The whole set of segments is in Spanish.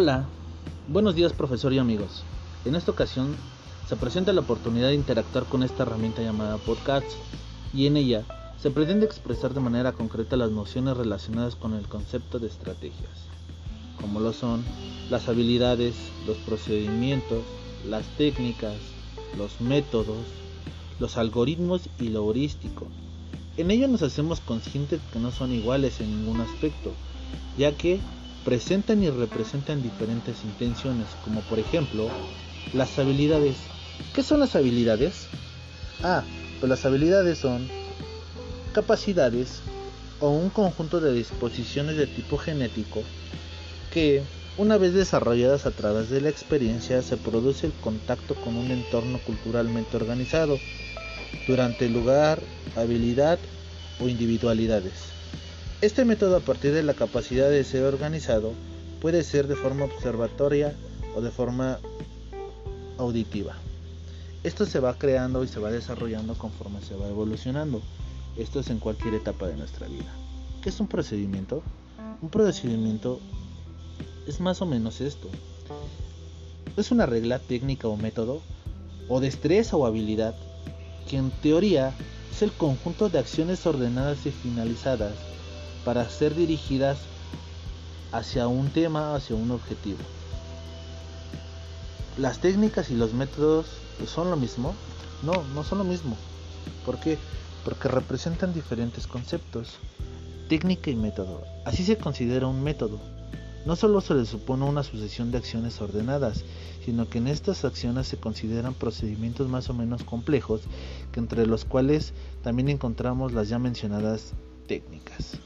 Hola, buenos días profesor y amigos. En esta ocasión se presenta la oportunidad de interactuar con esta herramienta llamada podcast y en ella se pretende expresar de manera concreta las nociones relacionadas con el concepto de estrategias, como lo son las habilidades, los procedimientos, las técnicas, los métodos, los algoritmos y lo heurístico. En ello nos hacemos conscientes que no son iguales en ningún aspecto, ya que presentan y representan diferentes intenciones, como por ejemplo las habilidades. ¿Qué son las habilidades? Ah, pues las habilidades son capacidades o un conjunto de disposiciones de tipo genético que, una vez desarrolladas a través de la experiencia, se produce el contacto con un entorno culturalmente organizado durante el lugar, habilidad o individualidades. Este método a partir de la capacidad de ser organizado puede ser de forma observatoria o de forma auditiva. Esto se va creando y se va desarrollando conforme se va evolucionando. Esto es en cualquier etapa de nuestra vida. ¿Qué es un procedimiento? Un procedimiento es más o menos esto. Es una regla técnica o método o destreza o habilidad que en teoría es el conjunto de acciones ordenadas y finalizadas para ser dirigidas hacia un tema, hacia un objetivo. Las técnicas y los métodos son lo mismo. No, no son lo mismo. ¿Por qué? Porque representan diferentes conceptos. Técnica y método. Así se considera un método. No solo se le supone una sucesión de acciones ordenadas, sino que en estas acciones se consideran procedimientos más o menos complejos, que entre los cuales también encontramos las ya mencionadas técnicas.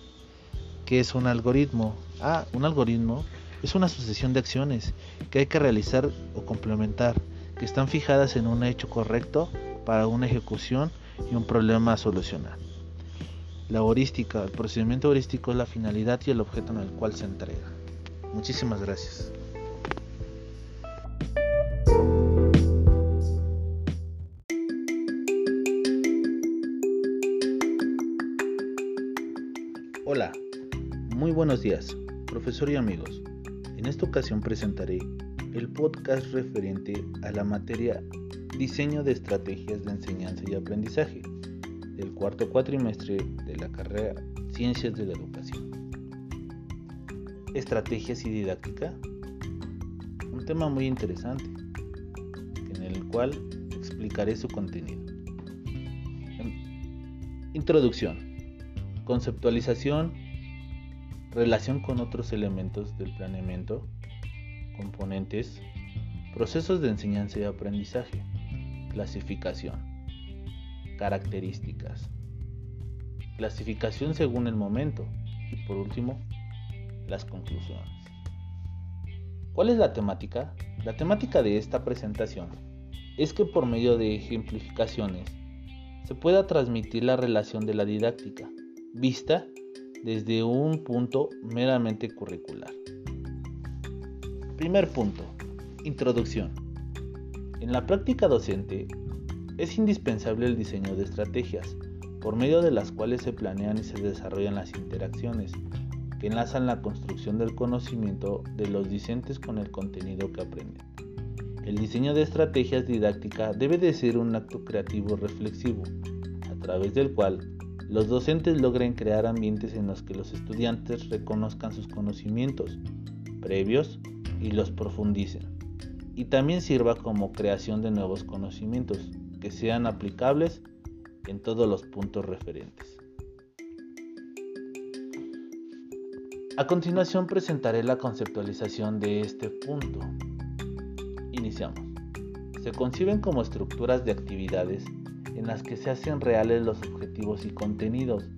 ¿Qué es un algoritmo? Ah, un algoritmo es una sucesión de acciones que hay que realizar o complementar, que están fijadas en un hecho correcto para una ejecución y un problema a solucionar. La heurística, el procedimiento heurístico es la finalidad y el objeto en el cual se entrega. Muchísimas gracias. Profesor y amigos. En esta ocasión presentaré el podcast referente a la materia Diseño de Estrategias de Enseñanza y Aprendizaje del cuarto cuatrimestre de la carrera Ciencias de la Educación. Estrategias y didáctica. Un tema muy interesante en el cual explicaré su contenido. Introducción. Conceptualización relación con otros elementos del planeamiento, componentes, procesos de enseñanza y aprendizaje, clasificación, características, clasificación según el momento y por último, las conclusiones. ¿Cuál es la temática? La temática de esta presentación es que por medio de ejemplificaciones se pueda transmitir la relación de la didáctica, vista desde un punto meramente curricular. Primer punto. Introducción. En la práctica docente es indispensable el diseño de estrategias, por medio de las cuales se planean y se desarrollan las interacciones que enlazan la construcción del conocimiento de los discentes con el contenido que aprenden. El diseño de estrategias didácticas debe de ser un acto creativo reflexivo, a través del cual los docentes logren crear ambientes en los que los estudiantes reconozcan sus conocimientos previos y los profundicen. Y también sirva como creación de nuevos conocimientos que sean aplicables en todos los puntos referentes. A continuación presentaré la conceptualización de este punto. Iniciamos. Se conciben como estructuras de actividades en las que se hacen reales los objetivos y contenidos.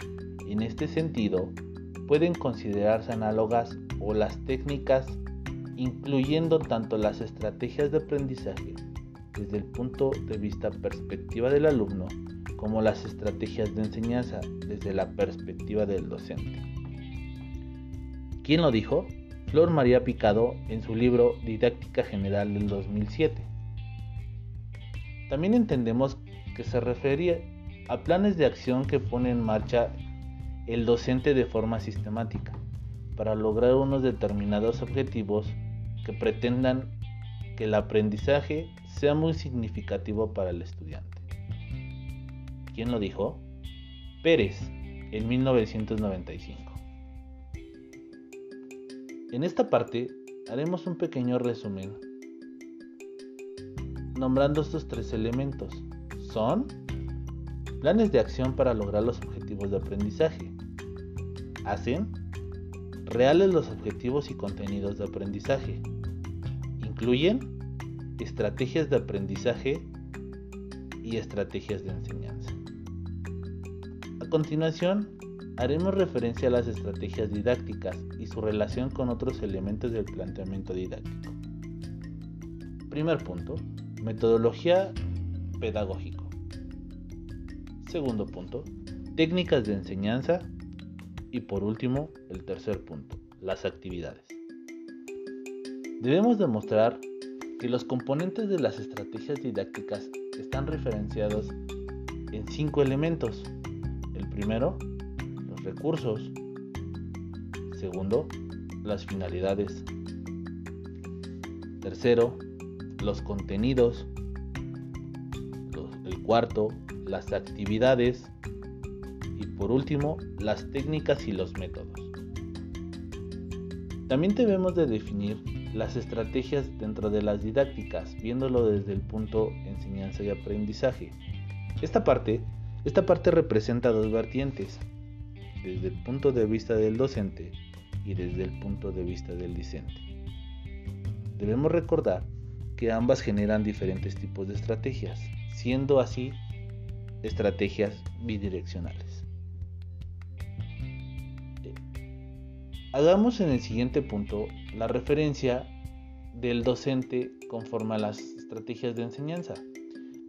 En este sentido, pueden considerarse análogas o las técnicas, incluyendo tanto las estrategias de aprendizaje desde el punto de vista perspectiva del alumno, como las estrategias de enseñanza desde la perspectiva del docente. ¿Quién lo dijo? Flor María Picado en su libro Didáctica General del 2007. También entendemos que se refería a planes de acción que pone en marcha el docente de forma sistemática para lograr unos determinados objetivos que pretendan que el aprendizaje sea muy significativo para el estudiante. ¿Quién lo dijo? Pérez, en 1995. En esta parte haremos un pequeño resumen nombrando estos tres elementos. Son planes de acción para lograr los objetivos de aprendizaje. Hacen reales los objetivos y contenidos de aprendizaje. Incluyen estrategias de aprendizaje y estrategias de enseñanza. A continuación, haremos referencia a las estrategias didácticas y su relación con otros elementos del planteamiento didáctico. Primer punto, metodología pedagógico. Segundo punto, técnicas de enseñanza. Y por último, el tercer punto, las actividades. Debemos demostrar que los componentes de las estrategias didácticas están referenciados en cinco elementos. El primero, los recursos. Segundo, las finalidades. Tercero, los contenidos. el cuarto, las actividades. Y por último, las técnicas y los métodos. También debemos de definir las estrategias dentro de las didácticas, viéndolo desde el punto enseñanza y aprendizaje. Esta parte, esta parte representa dos vertientes, desde el punto de vista del docente y desde el punto de vista del discente. Debemos recordar que ambas generan diferentes tipos de estrategias, siendo así estrategias bidireccionales. Hagamos en el siguiente punto la referencia del docente conforme a las estrategias de enseñanza.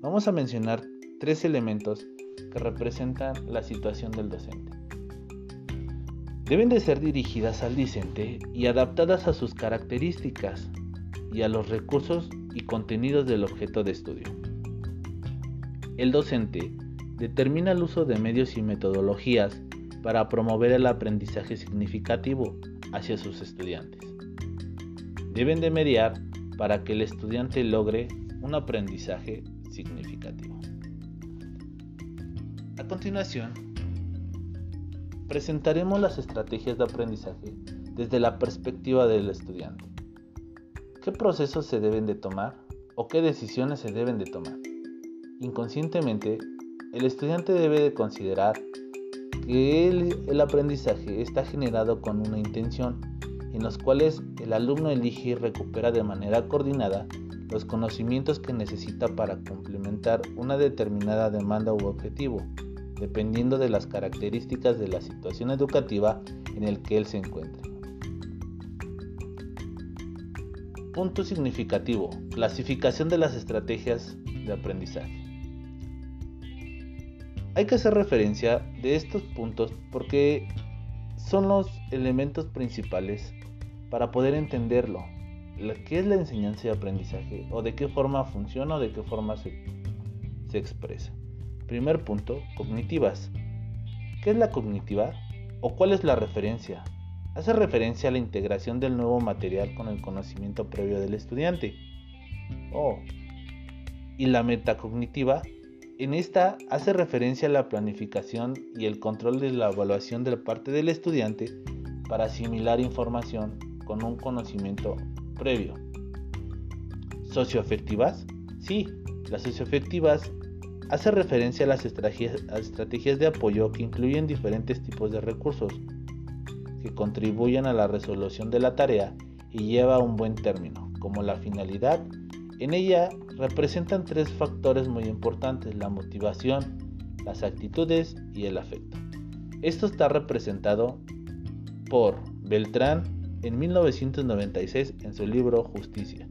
Vamos a mencionar tres elementos que representan la situación del docente. Deben de ser dirigidas al discente y adaptadas a sus características y a los recursos y contenidos del objeto de estudio. El docente determina el uso de medios y metodologías para promover el aprendizaje significativo hacia sus estudiantes. Deben de mediar para que el estudiante logre un aprendizaje significativo. A continuación, presentaremos las estrategias de aprendizaje desde la perspectiva del estudiante. ¿Qué procesos se deben de tomar o qué decisiones se deben de tomar? Inconscientemente, el estudiante debe de considerar que el, aprendizaje está generado con una intención, en los cuales el alumno elige y recupera de manera coordinada los conocimientos que necesita para complementar una determinada demanda u objetivo, dependiendo de las características de la situación educativa en el que él se encuentre. Punto significativo. Clasificación de las estrategias de aprendizaje. Hay que hacer referencia de estos puntos porque son los elementos principales para poder entenderlo. ¿Qué es la enseñanza y aprendizaje? ¿O de qué forma funciona o de qué forma se, se expresa? Primer punto, cognitivas. ¿Qué es la cognitiva? ¿O cuál es la referencia? Hace referencia a la integración del nuevo material con el conocimiento previo del estudiante. Oh. Y la metacognitiva en esta hace referencia a la planificación y el control de la evaluación de parte del estudiante para asimilar información con un conocimiento previo. ¿Socioafectivas? Sí, las socioafectivas hace referencia a las estrategias de apoyo que incluyen diferentes tipos de recursos que contribuyen a la resolución de la tarea y lleva a un buen término, como la finalidad en ella representan tres factores muy importantes, la motivación, las actitudes y el afecto. Esto está representado por Beltrán en 1996 en su libro Justicia.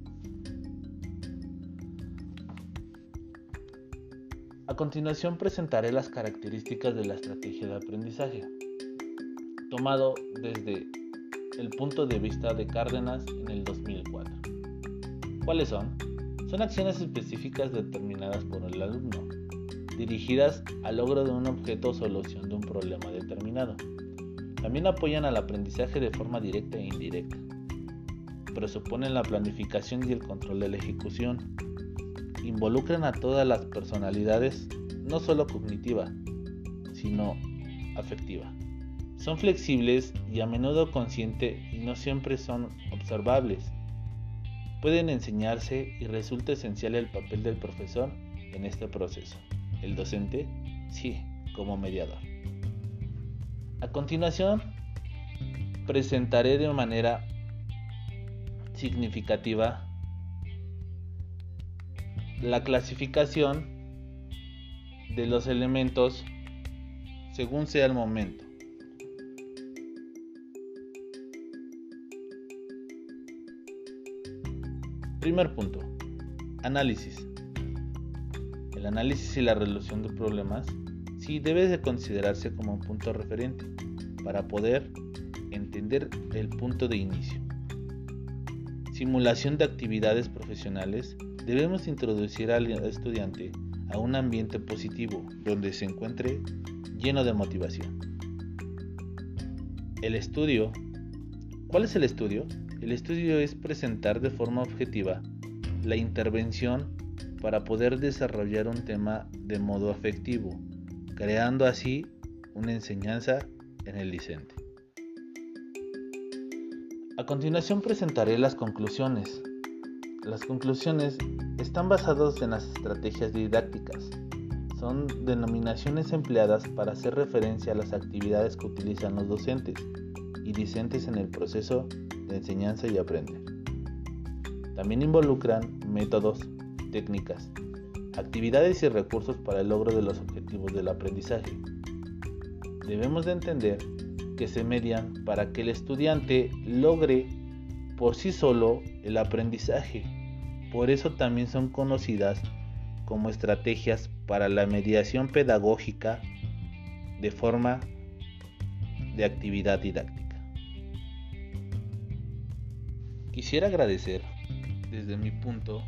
A continuación presentaré las características de la estrategia de aprendizaje, tomado desde el punto de vista de Cárdenas en el 2004. ¿Cuáles son? Son acciones específicas determinadas por el alumno, dirigidas al logro de un objeto o solución de un problema determinado. También apoyan al aprendizaje de forma directa e indirecta. presuponen la planificación y el control de la ejecución. Involucran a todas las personalidades, no solo cognitiva, sino afectiva. Son flexibles y a menudo conscientes y no siempre son observables. Pueden enseñarse y resulta esencial el papel del profesor en este proceso. El docente, sí, como mediador. A continuación, presentaré de manera significativa la clasificación de los elementos según sea el momento. Primer punto. Análisis. El análisis y la resolución de problemas sí debe de considerarse como un punto referente para poder entender el punto de inicio. Simulación de actividades profesionales. Debemos introducir al estudiante a un ambiente positivo donde se encuentre lleno de motivación. El estudio. ¿Cuál es el estudio? El estudio es presentar de forma objetiva la intervención para poder desarrollar un tema de modo afectivo, creando así una enseñanza en el discente. A continuación presentaré las conclusiones. Las conclusiones están basadas en las estrategias didácticas. Son denominaciones empleadas para hacer referencia a las actividades que utilizan los docentes y discentes en el proceso enseñanza y aprender. También involucran métodos, técnicas, actividades y recursos para el logro de los objetivos del aprendizaje. Debemos de entender que se median para que el estudiante logre por sí solo el aprendizaje. Por eso también son conocidas como estrategias para la mediación pedagógica de forma de actividad didáctica. Quisiera agradecer desde mi punto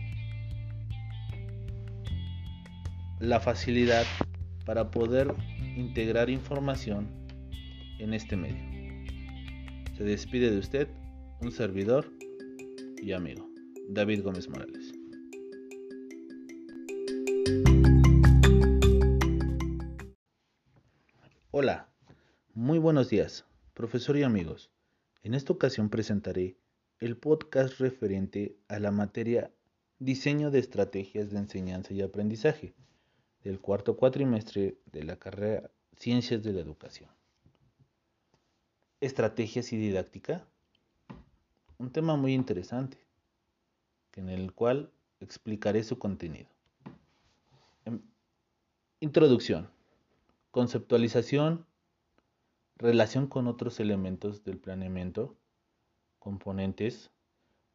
la facilidad para poder integrar información en este medio. Se despide de usted un servidor y amigo, David Gómez Morales. Hola, muy buenos días, profesor y amigos. En esta ocasión presentaré el podcast referente a la materia Diseño de Estrategias de Enseñanza y Aprendizaje del cuarto cuatrimestre de la carrera Ciencias de la Educación. Estrategias y didáctica. Un tema muy interesante, en el cual explicaré su contenido. Em, introducción. Conceptualización. Relación con otros elementos del planeamiento componentes,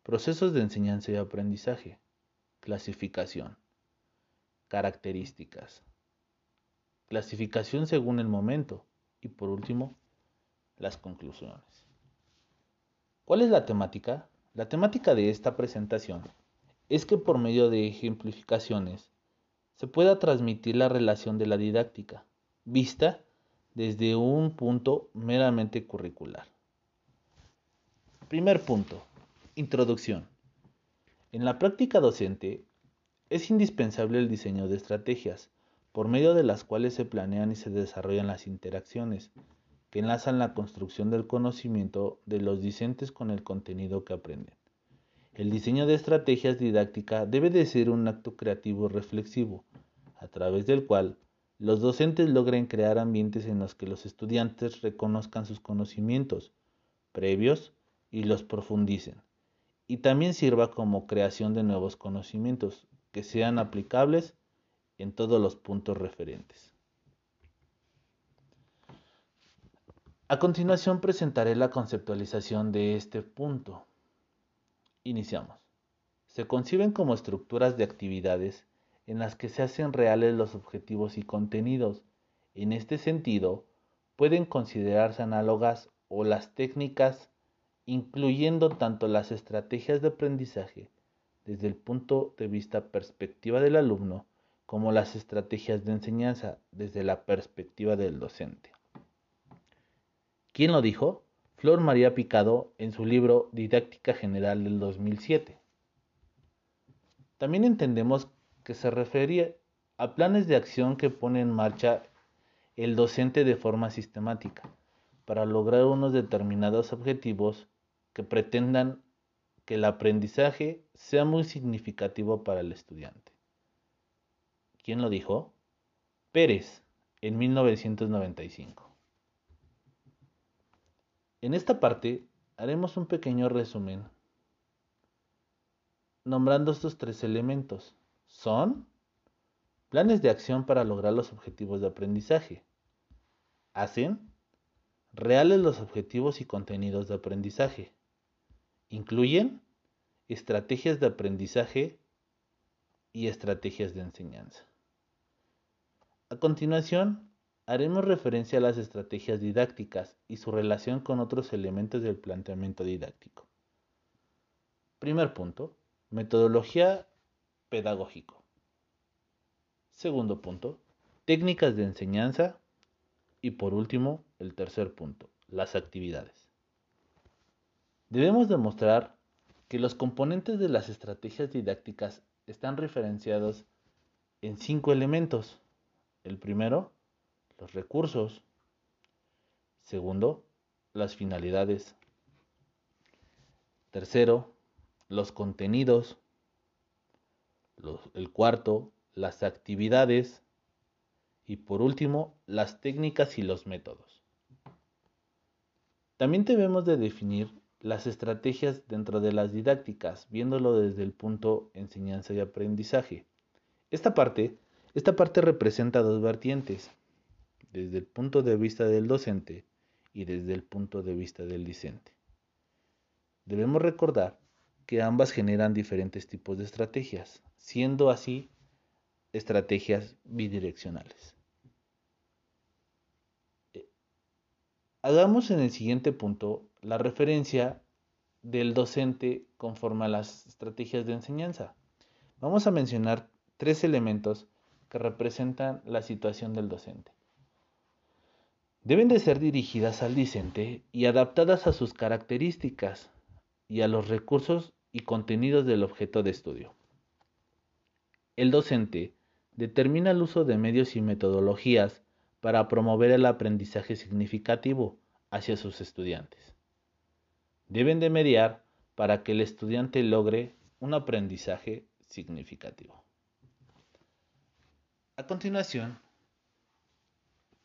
procesos de enseñanza y aprendizaje, clasificación, características, clasificación según el momento y por último, las conclusiones. ¿Cuál es la temática? La temática de esta presentación es que por medio de ejemplificaciones se pueda transmitir la relación de la didáctica, vista desde un punto meramente curricular. Primer punto. Introducción. En la práctica docente es indispensable el diseño de estrategias, por medio de las cuales se planean y se desarrollan las interacciones, que enlazan la construcción del conocimiento de los discentes con el contenido que aprenden. El diseño de estrategias didácticas debe de ser un acto creativo reflexivo, a través del cual los docentes logren crear ambientes en los que los estudiantes reconozcan sus conocimientos previos y los profundicen. Y también sirva como creación de nuevos conocimientos que sean aplicables en todos los puntos referentes. A continuación presentaré la conceptualización de este punto. Iniciamos. Se conciben como estructuras de actividades en las que se hacen reales los objetivos y contenidos. En este sentido, pueden considerarse análogas o las técnicas incluyendo tanto las estrategias de aprendizaje desde el punto de vista perspectiva del alumno como las estrategias de enseñanza desde la perspectiva del docente. ¿Quién lo dijo? Flor María Picado en su libro Didáctica General del 2007. También entendemos que se refería a planes de acción que pone en marcha el docente de forma sistemática para lograr unos determinados objetivos que pretendan que el aprendizaje sea muy significativo para el estudiante. ¿Quién lo dijo? Pérez, en 1995. En esta parte haremos un pequeño resumen nombrando estos tres elementos. Son planes de acción para lograr los objetivos de aprendizaje. Hacen reales los objetivos y contenidos de aprendizaje. Incluyen estrategias de aprendizaje y estrategias de enseñanza. A continuación, haremos referencia a las estrategias didácticas y su relación con otros elementos del planteamiento didáctico. Primer punto, metodología pedagógico. Segundo punto, técnicas de enseñanza. Y por último, el tercer punto, las actividades. Debemos demostrar que los componentes de las estrategias didácticas están referenciados en cinco elementos. El primero, los recursos. Segundo, las finalidades. Tercero, los contenidos. el cuarto, las actividades. Y por último, las técnicas y los métodos. También debemos de definir las estrategias dentro de las didácticas, viéndolo desde el punto enseñanza y aprendizaje. Esta parte, esta parte representa dos vertientes desde el punto de vista del docente y desde el punto de vista del discente. Debemos recordar que ambas generan diferentes tipos de estrategias, siendo así estrategias bidireccionales. Eh, hagamos en el siguiente punto la referencia del docente conforme a las estrategias de enseñanza. Vamos a mencionar tres elementos que representan la situación del docente deben de ser dirigidas al discente y adaptadas a sus características y a los recursos y contenidos del objeto de estudio. El docente determina el uso de medios y metodologías para promover el aprendizaje significativo hacia sus estudiantes. Deben de mediar para que el estudiante logre un aprendizaje significativo. A continuación,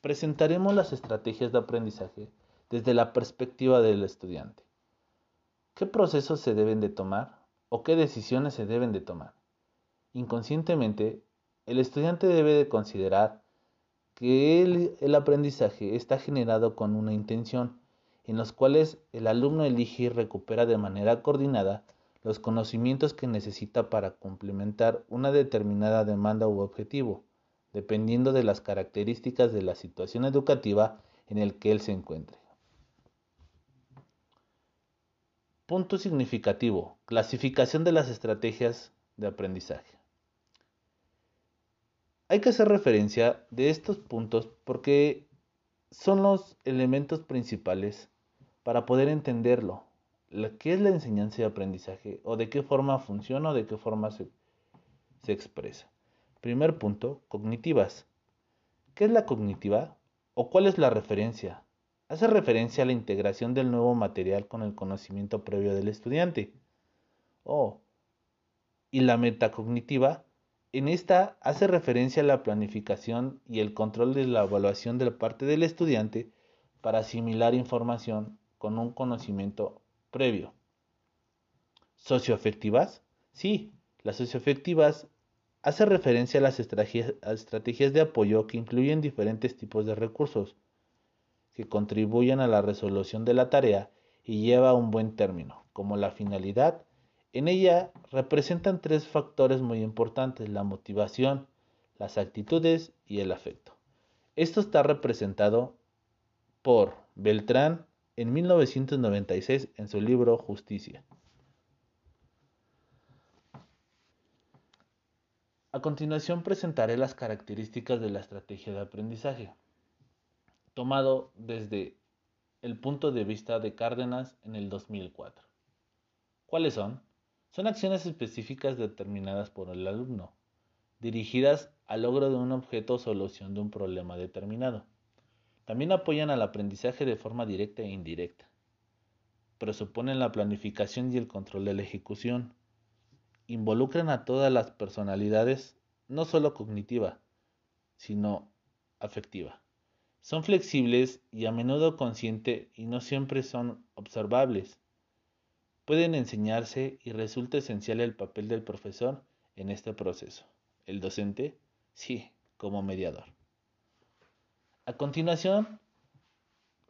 presentaremos las estrategias de aprendizaje desde la perspectiva del estudiante. ¿Qué procesos se deben de tomar o qué decisiones se deben de tomar? Inconscientemente, el estudiante debe de considerar que el, el aprendizaje está generado con una intención, en los cuales el alumno elige y recupera de manera coordinada los conocimientos que necesita para complementar una determinada demanda u objetivo dependiendo de las características de la situación educativa en el que él se encuentre. Punto significativo. Clasificación de las estrategias de aprendizaje. Hay que hacer referencia de estos puntos porque son los elementos principales para poder entenderlo. ¿Qué es la enseñanza y aprendizaje? ¿O de qué forma funciona o de qué forma se, expresa? Primer punto, cognitivas. ¿Qué es la cognitiva? ¿O cuál es la referencia? Hace referencia a la integración del nuevo material con el conocimiento previo del estudiante. Oh, y la metacognitiva, en esta hace referencia a la planificación y el control de la evaluación de la parte del estudiante para asimilar información con un conocimiento previo. ¿Socioafectivas? Sí, las socioafectivas hace referencia a las estrategias de apoyo que incluyen diferentes tipos de recursos que contribuyen a la resolución de la tarea y lleva a un buen término, como la finalidad. En ella representan tres factores muy importantes, la motivación, las actitudes y el afecto. Esto está representado por Beltrán en 1996 en su libro Justicia. A continuación presentaré las características de la estrategia de aprendizaje, tomado desde el punto de vista de Cárdenas en el 2004. ¿Cuáles son? Son acciones específicas determinadas por el alumno, dirigidas al logro de un objeto o solución de un problema determinado. También apoyan al aprendizaje de forma directa e indirecta. Presuponen la planificación y el control de la ejecución. Involucran a todas las personalidades, no solo cognitiva, sino afectiva. Son flexibles y a menudo conscientes y no siempre son observables. Pueden enseñarse y resulta esencial el papel del profesor en este proceso. El docente, sí, como mediador. A continuación,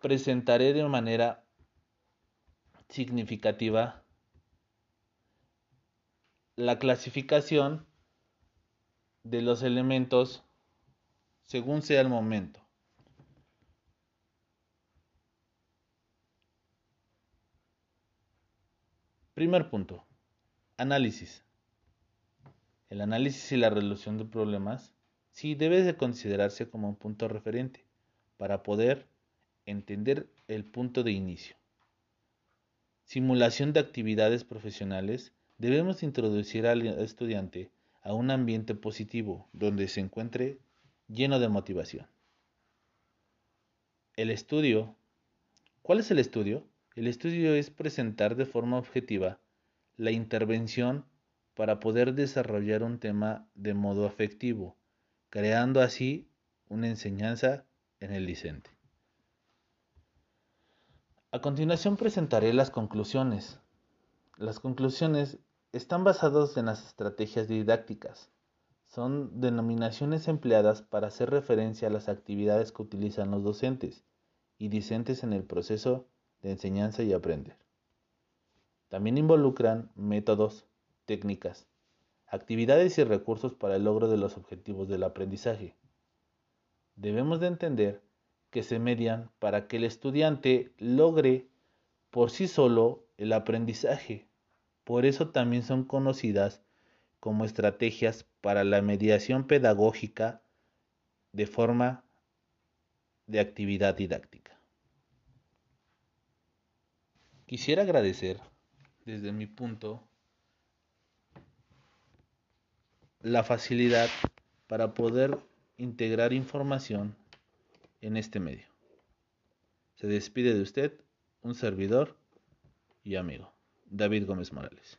presentaré de manera significativa la clasificación de los elementos según sea el momento. Primer punto. Análisis. El análisis y la resolución de problemas sí debe de considerarse como un punto referente para poder entender el punto de inicio. Simulación de actividades profesionales. Debemos introducir al estudiante a un ambiente positivo donde se encuentre lleno de motivación. El estudio. ¿Cuál es el estudio? El estudio es presentar de forma objetiva la intervención para poder desarrollar un tema de modo afectivo, creando así una enseñanza en el discente. A continuación presentaré las conclusiones. Las conclusiones están basadas en las estrategias didácticas. Son denominaciones empleadas para hacer referencia a las actividades que utilizan los docentes y discentes en el proceso de enseñanza y aprender. También involucran métodos, técnicas, actividades y recursos para el logro de los objetivos del aprendizaje. Debemos de entender que se median para que el estudiante logre por sí solo el aprendizaje. Por eso también son conocidas como estrategias para la mediación pedagógica de forma de actividad didáctica. Quisiera agradecer desde mi punto la facilidad para poder integrar información en este medio. Se despide de usted un servidor y amigo, David Gómez Morales.